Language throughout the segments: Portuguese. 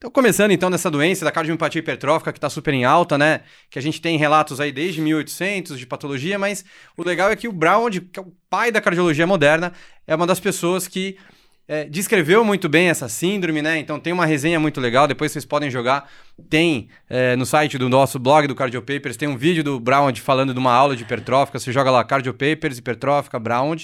Então, começando então nessa doença da cardiomiopatia hipertrófica que está super em alta, né? Que a gente tem relatos aí desde 1800 de patologia, mas o legal é que o Brown, que é o pai da cardiologia moderna, é uma das pessoas que é, descreveu muito bem essa síndrome, né? Então tem uma resenha muito legal, depois vocês podem jogar. Tem é, no site do nosso blog do Cardio Papers, tem um vídeo do Brown falando de uma aula de hipertrófica. Você joga lá Cardio Papers, hipertrófica, Brown,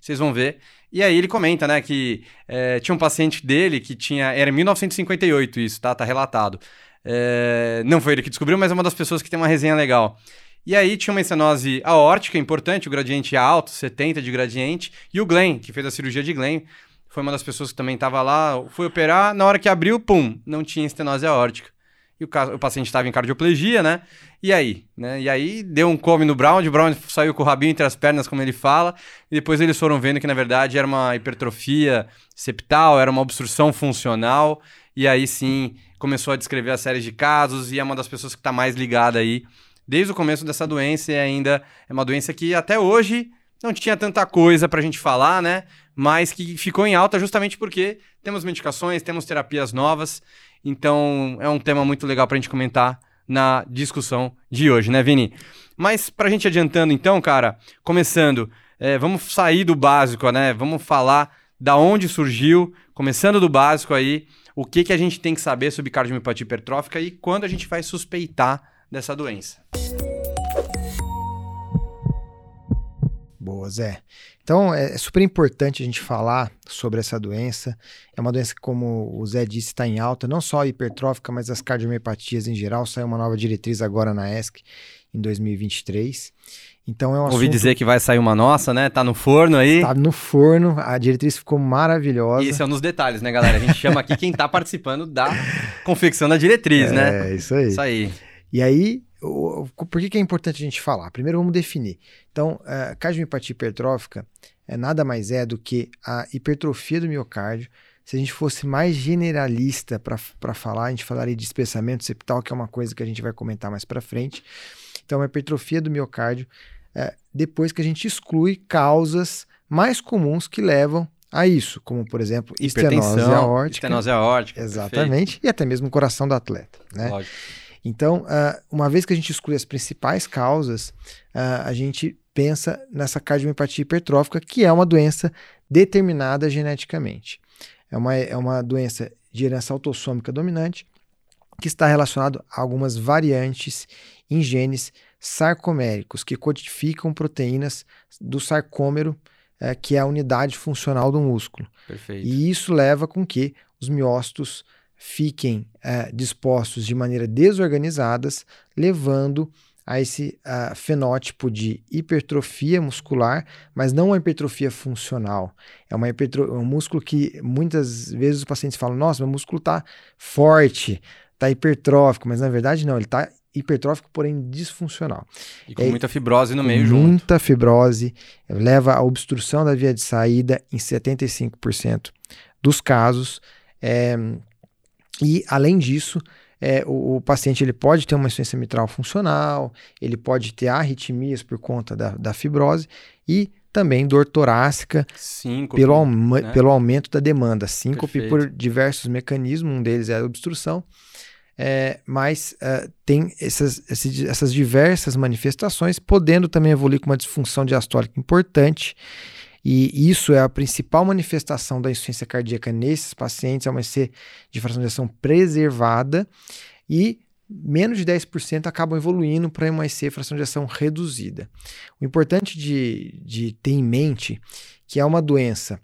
vocês vão ver. E aí ele comenta, né, que é, tinha um paciente dele que tinha. Era em 1958 isso, tá? Tá relatado. É, não foi ele que descobriu, mas é uma das pessoas que tem uma resenha legal. E aí tinha uma estenose aórtica importante, o gradiente alto, 70 de gradiente, e o Glenn, que fez a cirurgia de Glenn, foi uma das pessoas que também estava lá, foi operar, na hora que abriu, pum, não tinha estenose aórtica e o, o paciente estava em cardioplegia, né? E aí? Né? E aí deu um come no Brown, o Brown saiu com o rabinho entre as pernas, como ele fala, e depois eles foram vendo que na verdade era uma hipertrofia septal, era uma obstrução funcional, e aí sim começou a descrever a série de casos, e é uma das pessoas que está mais ligada aí desde o começo dessa doença, e ainda é uma doença que até hoje não tinha tanta coisa para a gente falar, né? Mas que ficou em alta justamente porque temos medicações, temos terapias novas então é um tema muito legal para a gente comentar na discussão de hoje, né, Vini? Mas para a gente adiantando então, cara, começando, é, vamos sair do básico, né? Vamos falar da onde surgiu, começando do básico aí, o que, que a gente tem que saber sobre cardiomiopatia hipertrófica e quando a gente vai suspeitar dessa doença. Boa, Zé. Então, é, é super importante a gente falar sobre essa doença. É uma doença que, como o Zé disse, está em alta, não só a hipertrófica, mas as cardiomiopatias em geral. Saiu uma nova diretriz agora na ESC, em 2023. Então é um Ouvi assunto... dizer que vai sair uma nossa, né? Tá no forno aí. Tá no forno, a diretriz ficou maravilhosa. E esse é um dos detalhes, né, galera? A gente chama aqui quem tá participando da confecção da diretriz, é, né? É, isso aí. Isso aí. E aí, por que, que é importante a gente falar? Primeiro vamos definir. Então, a cardiomiopatia hipertrófica é nada mais é do que a hipertrofia do miocárdio. Se a gente fosse mais generalista para falar, a gente falaria de espessamento septal, que é uma coisa que a gente vai comentar mais para frente. Então, a hipertrofia do miocárdio, é, depois que a gente exclui causas mais comuns que levam a isso, como por exemplo, estenose aórtica. Estenose aórtica. Exatamente, perfeito. e até mesmo o coração do atleta. Né? Lógico. Então, uh, uma vez que a gente exclui as principais causas, uh, a gente pensa nessa cardiomiopatia hipertrófica, que é uma doença determinada geneticamente. É uma, é uma doença de herança autossômica dominante que está relacionado a algumas variantes em genes sarcoméricos que codificam proteínas do sarcômero, é, que é a unidade funcional do músculo. Perfeito. E isso leva com que os miócitos fiquem é, dispostos de maneira desorganizadas, levando a esse uh, fenótipo de hipertrofia muscular, mas não uma hipertrofia funcional. É uma hipertro... um músculo que muitas vezes os pacientes falam: nossa, meu músculo está forte, está hipertrófico, mas na verdade não, ele está hipertrófico, porém disfuncional. E com é, muita fibrose no meio muita junto. Muita fibrose leva à obstrução da via de saída em 75% dos casos. É, e, além disso, é, o, o, paciente ele pode ter uma insuficiência mitral funcional, ele pode ter arritmias por conta da, da fibrose e também dor torácica síncope, pelo, né? pelo aumento da demanda. Síncope Perfeito. por diversos mecanismos, um deles é a obstrução, é, mas uh, tem essas, essas diversas manifestações, podendo também evoluir com uma disfunção diastólica importante e isso é a principal manifestação da insuficiência cardíaca nesses pacientes, é uma IC de fração de ação preservada e menos de 10% acabam evoluindo para uma IC fração de ação reduzida. O importante de, de ter em mente que é uma doença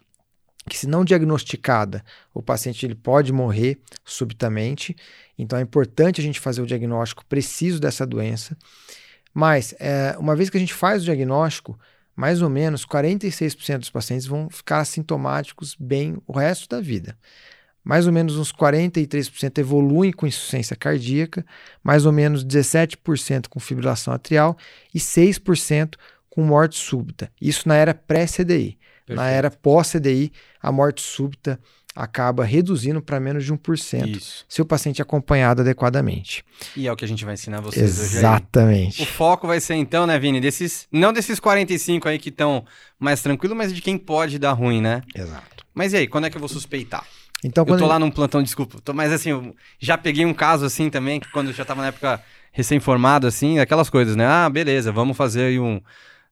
que se não diagnosticada, o paciente ele pode morrer subitamente. Então é importante a gente fazer o diagnóstico preciso dessa doença. Mas é, uma vez que a gente faz o diagnóstico, mais ou menos 46% dos pacientes vão ficar assintomáticos bem o resto da vida. Mais ou menos uns 43% evoluem com insuficiência cardíaca, mais ou menos 17% com fibrilação atrial e 6% com morte súbita. Isso na era pré-CDI. Na era pós-CDI, a morte súbita acaba reduzindo para menos de 1% Isso. se o paciente é acompanhado adequadamente. E é o que a gente vai ensinar vocês hoje. Exatamente. O foco vai ser então, né, Vini, desses não desses 45 aí que estão mais tranquilo, mas de quem pode dar ruim, né? Exato. Mas e aí, quando é que eu vou suspeitar? Então, eu tô lá num plantão, desculpa, tô, mas assim, eu já peguei um caso assim também, que quando eu já tava na época recém-formado, assim, aquelas coisas, né? Ah, beleza, vamos fazer aí um.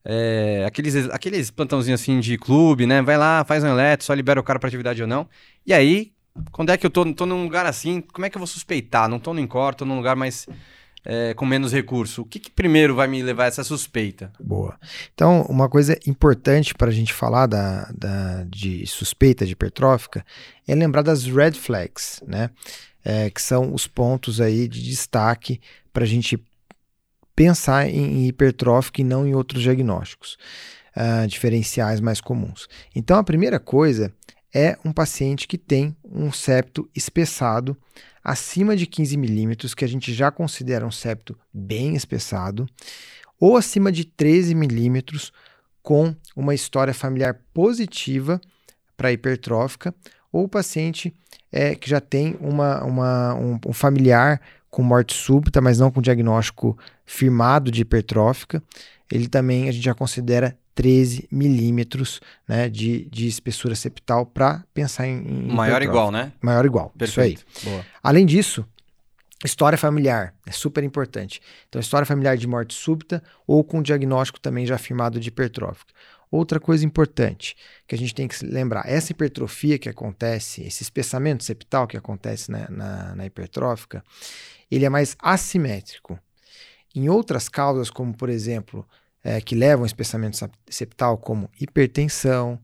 É, aqueles, aqueles plantãozinhos assim de clube, né? Vai lá, faz um eletro, só libera o cara pra atividade ou não. E aí, quando é que eu tô, tô num lugar assim, como é que eu vou suspeitar? Não tô no Incor, tô num lugar mais é, com menos recurso. O que, que, primeiro vai me levar a essa suspeita? Boa. Então, uma coisa importante para a gente falar da, da, de suspeita de hipertrófica é lembrar das red flags, né? É, que são os pontos aí de destaque para a gente pensar em hipertrófica e não em outros diagnósticos uh, diferenciais mais comuns. Então, a primeira coisa é um paciente que tem um septo espessado acima de 15 milímetros, que a gente já considera um septo bem espessado, ou acima de 13 milímetros, com uma história familiar positiva para hipertrófica, ou o paciente é, que já tem uma, uma um, um familiar com morte súbita, mas não com diagnóstico firmado de hipertrófica, ele também a gente já considera 13 milímetros né, de, de espessura septal para pensar em, em Maior igual, né? Maior igual, Perfeito. isso aí. Boa. Além disso, história familiar é super importante. Então, história familiar de morte súbita ou com diagnóstico também já afirmado de hipertrófica. Outra coisa importante que a gente tem que lembrar, essa hipertrofia que acontece, esse espessamento septal que acontece na, na, na hipertrófica, ele é mais assimétrico. Em outras causas, como por exemplo é, que levam ao espessamento septal, como hipertensão,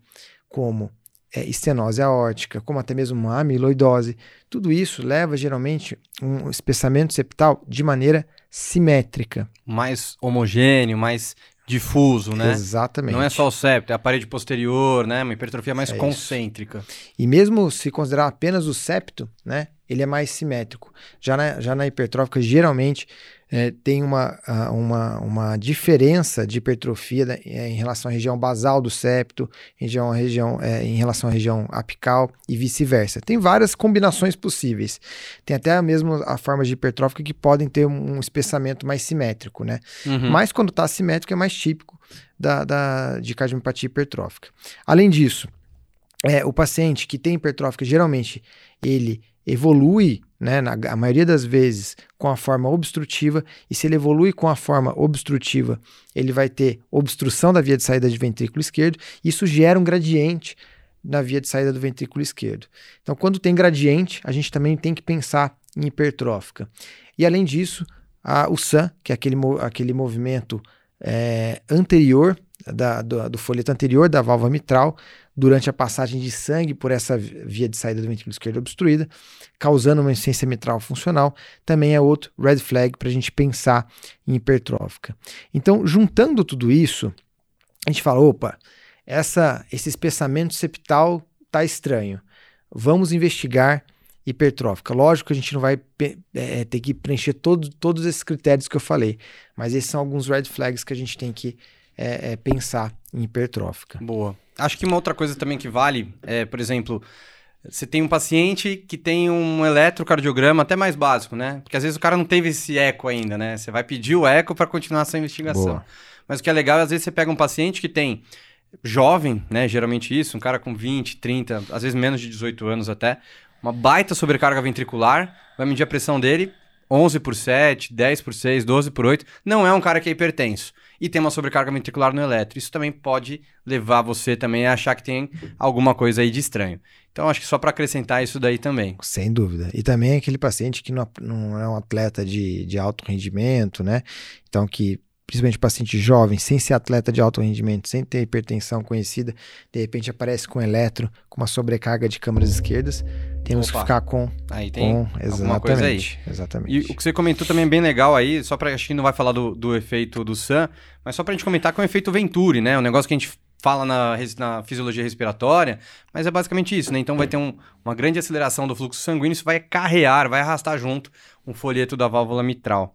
como é, estenose aórtica, como até mesmo uma amiloidose, tudo isso leva geralmente um espessamento septal de maneira simétrica. Mais homogêneo, mais difuso, né? Exatamente. Não é só o septo, é a parede posterior, né? Uma hipertrofia mais é concêntrica. Isso. E mesmo se considerar apenas o septo, né? Ele é mais simétrico. Já na, já na hipertrófica, geralmente, é, tem uma, uma, uma diferença de hipertrofia né, é, em relação à região basal do septo, região, região, é, em relação à região apical e vice-versa. Tem várias combinações possíveis. Tem até mesmo a forma de hipertrófica que podem ter um espessamento mais simétrico, né? Uhum. Mas quando está simétrico é mais típico da, da, de cardiomiopatia hipertrófica. Além disso, é, o paciente que tem hipertrófica, geralmente, ele evolui, né, na, a maioria das vezes, com a forma obstrutiva, e se ele evolui com a forma obstrutiva, ele vai ter obstrução da via de saída de ventrículo esquerdo, isso gera um gradiente na via de saída do ventrículo esquerdo. Então, quando tem gradiente, a gente também tem que pensar em hipertrófica. E além disso, a, o SAM, que é aquele, aquele movimento é, anterior, da, do, do folheto anterior da válvula mitral, durante a passagem de sangue por essa via de saída do ventrículo esquerdo obstruída, causando uma insuficiência mitral funcional, também é outro red flag para a gente pensar em hipertrófica. Então, juntando tudo isso, a gente fala, opa, essa, esse espessamento septal tá estranho. Vamos investigar hipertrófica. Lógico que a gente não vai é, ter que preencher todo, todos esses critérios que eu falei, mas esses são alguns red flags que a gente tem que é, é, pensar em hipertrófica. Boa. Acho que uma outra coisa também que vale é, por exemplo, você tem um paciente que tem um eletrocardiograma até mais básico, né? Porque às vezes o cara não teve esse eco ainda, né? Você vai pedir o eco para continuar essa investigação. Boa. Mas o que é legal é às vezes você pega um paciente que tem jovem, né? Geralmente isso, um cara com 20, 30, às vezes menos de 18 anos até, uma baita sobrecarga ventricular, vai medir a pressão dele, 11 por 7, 10 por 6, 12 por 8. Não é um cara que é hipertenso e tem uma sobrecarga ventricular no eletro. Isso também pode levar você também a achar que tem alguma coisa aí de estranho. Então, acho que só para acrescentar isso daí também. Sem dúvida. E também aquele paciente que não, não é um atleta de, de alto rendimento, né? Então, que principalmente paciente jovem, sem ser atleta de alto rendimento, sem ter hipertensão conhecida, de repente aparece com eletro, com uma sobrecarga de câmaras esquerdas, temos Opa. que ficar com. Aí tem com, alguma coisa aí. Exatamente. E o que você comentou também é bem legal aí, só para acho que não vai falar do, do efeito do SAM, mas só para a gente comentar que é o efeito Venturi, né? Um negócio que a gente fala na, na fisiologia respiratória, mas é basicamente isso, né? Então vai ter um, uma grande aceleração do fluxo sanguíneo, isso vai carrear, vai arrastar junto um folheto da válvula mitral.